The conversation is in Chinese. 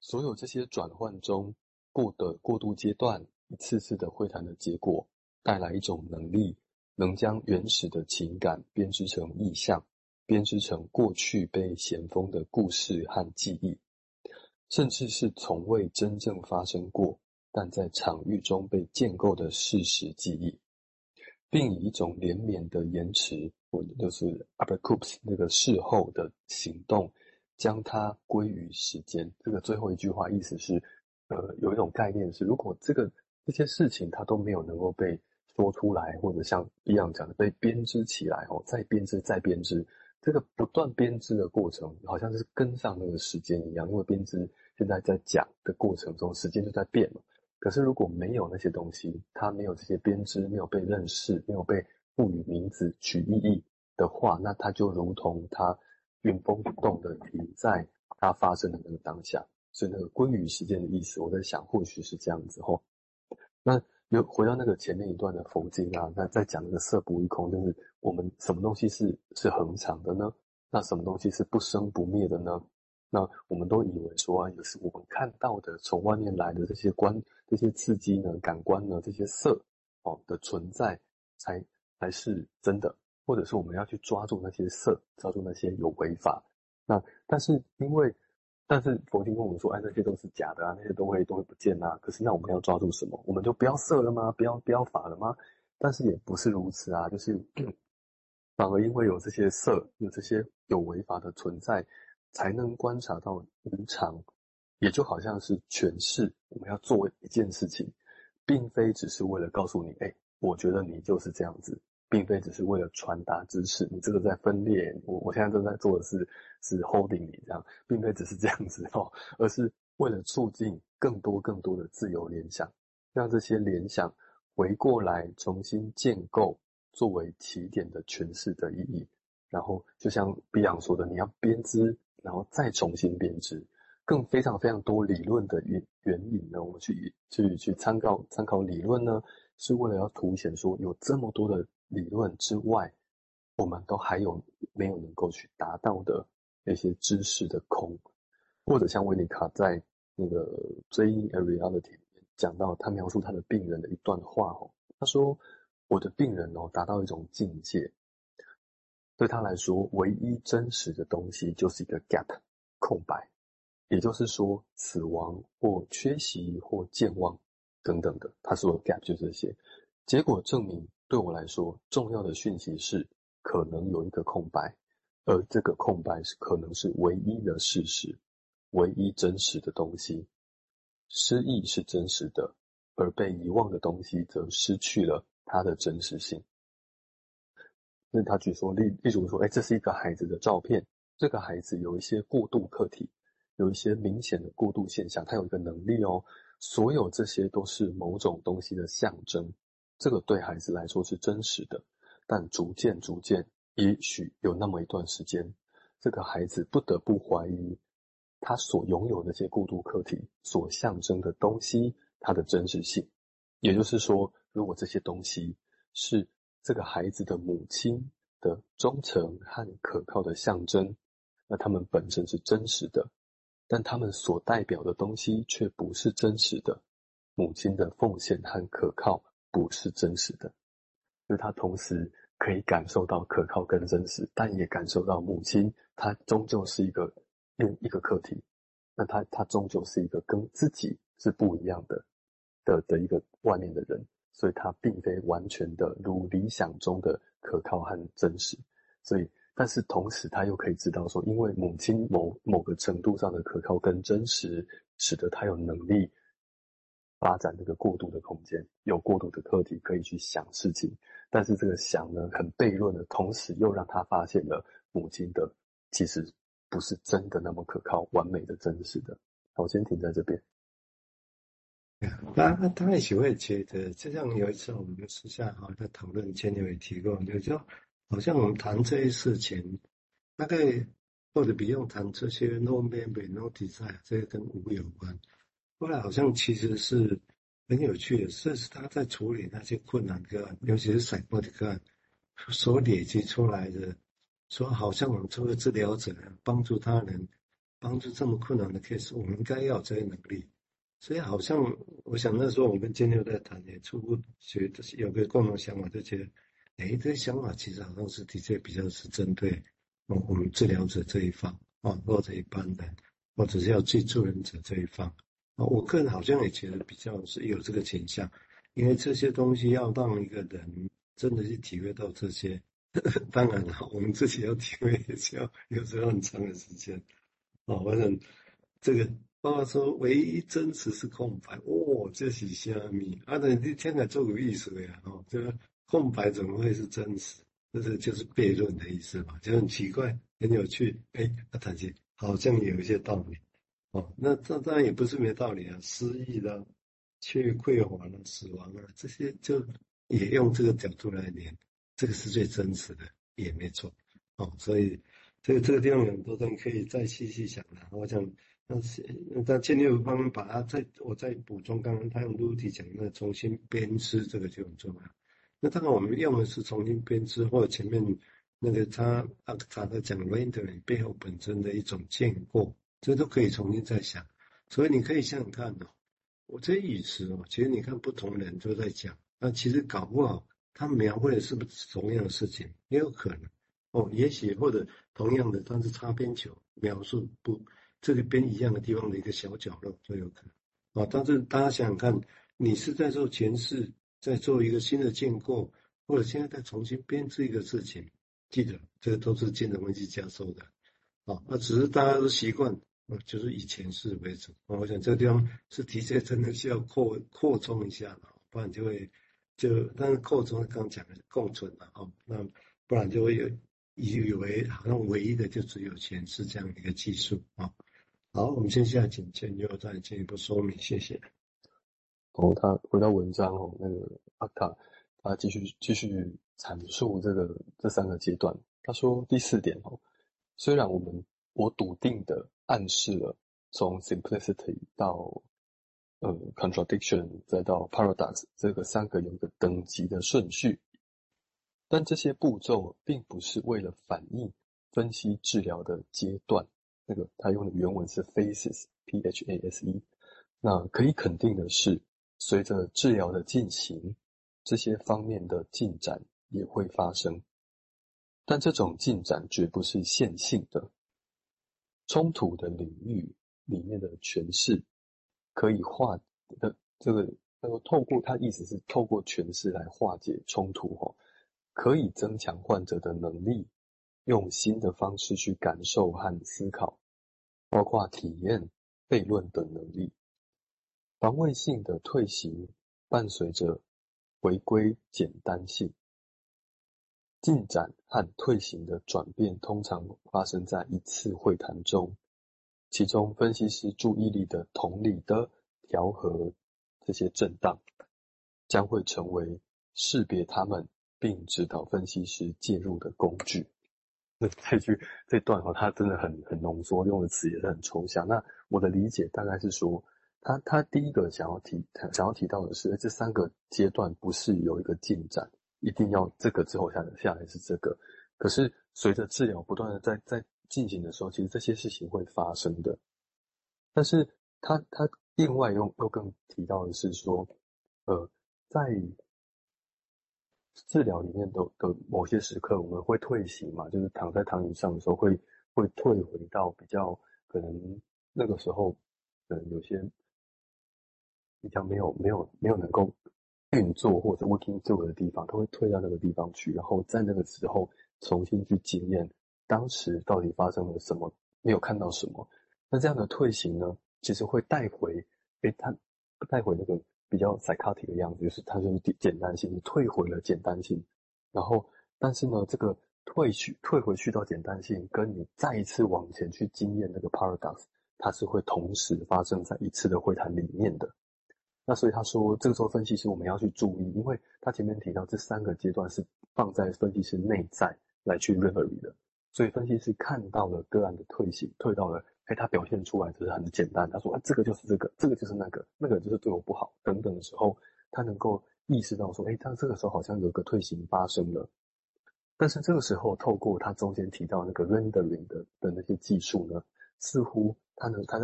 所有这些转换中过的过渡阶段，一次次的会谈的结果，带来一种能力，能将原始的情感编织成意象，编织成过去被咸丰的故事和记忆，甚至是从未真正发生过，但在场域中被建构的事实记忆，并以一种连绵的延迟，或者就是 après-coup 那个事后的行动。将它归于时间。这个最后一句话意思是，呃，有一种概念是，如果这个这些事情它都没有能够被说出来，或者像一样讲的被编织起来哦，再编织再编织，这个不断编织的过程，好像是跟上那个时间一样。因为编织现在在讲的过程中，时间就在变嘛。可是如果没有那些东西，它没有这些编织，没有被认识，没有被赋予名字、取意义的话，那它就如同它。原封不动的停在它发生的那个当下，所以那个归于时间的意思，我在想或许是这样子吼。那又回到那个前面一段的佛经啊，那在讲那个色不异空，就是我们什么东西是是恒常的呢？那什么东西是不生不灭的呢？那我们都以为说啊，也是我们看到的从外面来的这些观、这些刺激呢、感官呢、这些色哦的存在才才是真的。或者是我们要去抓住那些色，抓住那些有违法。那但是因为，但是佛经跟我们说，哎，那些都是假的啊，那些都会都会不见啊。可是那我们要抓住什么？我们就不要色了吗？不要不要法了吗？但是也不是如此啊，就是 反而因为有这些色，有这些有违法的存在，才能观察到无常。也就好像是诠释我们要做一件事情，并非只是为了告诉你，哎，我觉得你就是这样子。并非只是为了传达知识，你这个在分裂。我我现在正在做的是是 holding 你这样，并非只是这样子哦，而是为了促进更多更多的自由联想，让这些联想回过来重新建构作为起点的诠释的意义。然后就像比昂说的，你要编织，然后再重新编织，更非常非常多理论的原原因呢。我们去去去参考参考理论呢，是为了要凸显说有这么多的。理论之外，我们都还有没有能够去达到的那些知识的空，或者像维尼卡在那个《Playing a Reality》里面讲到，他描述他的病人的一段话哦，他说：“我的病人哦，达到一种境界，对他来说，唯一真实的东西就是一个 gap 空白，也就是说，死亡或缺席或健忘等等的，他说的 gap 就是这些。结果证明。”对我来说，重要的讯息是可能有一个空白，而这个空白是可能是唯一的事实，唯一真实的东西。失忆是真实的，而被遗忘的东西则失去了它的真实性。那他举说例，例如说，哎，这是一个孩子的照片，这个孩子有一些过度客体，有一些明显的过度现象，他有一个能力哦，所有这些都是某种东西的象征。这个对孩子来说是真实的，但逐渐逐渐，也许有那么一段时间，这个孩子不得不怀疑他所拥有的这些过渡客体所象征的东西它的真实性。也就是说，如果这些东西是这个孩子的母亲的忠诚和可靠的象征，那他们本身是真实的，但他们所代表的东西却不是真实的。母亲的奉献和可靠。不是真实的，就是他同时可以感受到可靠跟真实，但也感受到母亲，她终究是一个另一个课题。那他他终究是一个跟自己是不一样的的的一个外面的人，所以他并非完全的如理想中的可靠和真实。所以，但是同时他又可以知道说，因为母亲某某个程度上的可靠跟真实，使得他有能力。发展这个过度的空间，有过度的课题可以去想事情，但是这个想呢，很悖论的同时，又让他发现了母亲的其实不是真的那么可靠、完美的、真实的。我先停在这边。那那他也许会觉得，就像有一次我们私下哈在讨论，前面也提过，就说好像我们谈这些事情，大概或者不用谈这些 no memory no desire，这些跟无有关。后来好像其实是很有趣的，这是他在处理那些困难个案，尤其是赛博的个案所累积出来的，说好像我们作为治疗者帮助他人帮助这么困难的 case，我们应该要有这些能力。所以好像我想那时候我们跟金六在谈，也初步觉得有个共同想法，就觉得，哎，这些想法其实好像是的确比较是针对我我们治疗者这一方啊，或者一般人，或者是要去助人者这一方啊。我个人好像也觉得比较是有这个倾向，因为这些东西要让一个人真的去体会到这些，当然了，我们自己要体会也是要有时候很长的时间啊。反正这个。爸爸说：“唯一真实是空白。”哦，这是虾米？啊，那你听起来做有意思的呀？哦，这个空白怎么会是真实？这是就是悖论的意思嘛？就很奇怪，很有趣。哎，阿谈起好像有一些道理。哦，那这当然也不是没道理啊。失忆了，去匮乏了，死亡了，这些就也用这个角度来连，这个是最真实的，也没错。哦，所以这个这个地方有很多东西可以再细细想的。我想。但是，在建立方面，把它再我再补充，刚刚他用 Rudy 讲的重新编织，这个就很重要。那当然，我们用的是重新编织，或者前面那个他阿克塔的讲 rendering 背后本身的一种建构，这都可以重新再想。所以你可以想想看哦，我这意思哦，其实你看不同人都在讲，那其实搞不好他描绘的是不是同样的事情，也有可能哦，也许或者同样的，但是擦边球描述不。这个边一样的地方的一个小角落都有可能啊，但是大家想想看，你是在做前世，在做一个新的建构，或者现在在重新编织一个事情，记得这个都是精神分析家说的啊，那只是大家都习惯啊，就是以前世为主。我想这个地方是的确真的需要扩扩充一下了，不然就会就但是扩充刚讲的共存了啊，那不然就会有以为好像唯一的就只有前世这样的一个技术啊。好，我们接下来请建佑再进一步说明，谢谢。哦，他回到文章哦，那个阿卡他继续继续阐述这个这三个阶段。他说第四点哦，虽然我们我笃定的暗示了从 simplicity 到呃 contradiction 再到 paradox 这个三个有个等级的顺序，但这些步骤并不是为了反映分析治疗的阶段。那个他用的原文是 phases，p h a s e。那可以肯定的是，随着治疗的进行，这些方面的进展也会发生。但这种进展绝不是线性的。冲突的领域里面的诠释，可以化的这个，他说透过他意思是透过诠释来化解冲突，哦，可以增强患者的能力。用新的方式去感受和思考，包括体验、悖论等能力。防卫性的退行伴随着回归简单性。进展和退行的转变通常发生在一次会谈中，其中分析师注意力的同理的调和这些震荡，将会成为识别他们并指导分析师介入的工具。那这句这段哈，它真的很很浓缩，用的词也是很抽象。那我的理解大概是说，他他第一个想要提想要提到的是，这三个阶段不是有一个进展，一定要这个之后下来下来是这个。可是随着治疗不断的在在进行的时候，其实这些事情会发生的。但是他他另外又又更提到的是说，呃，在。治疗里面的的某些时刻，我们会退行嘛，就是躺在躺椅上的时候会，会退回到比较可能那个时候，呃，有些比较没有没有没有能够运作或者 working 做的地方，他会退到那个地方去，然后在那个时候重新去检验当时到底发生了什么，没有看到什么。那这样的退行呢，其实会带回，诶，他带回那个。比较 psychotic 的样子，就是它就是简单性，你退回了简单性，然后但是呢，这个退去退回去到简单性，跟你再一次往前去经验那个 paradox，它是会同时发生在一次的会谈里面的。那所以他说，这个时候分析师我们要去注意，因为他前面提到这三个阶段是放在分析师内在来去 reverie 的，所以分析师看到了个案的退行，退到了。哎，他表现出来就是很简单。他说：“啊，这个就是这个，这个就是那个，那个就是对我不好，等等的时候，他能够意识到说，哎，他这个时候好像有个退行发生了。但是这个时候，透过他中间提到那个 rendering 的的那些技术呢，似乎他能，他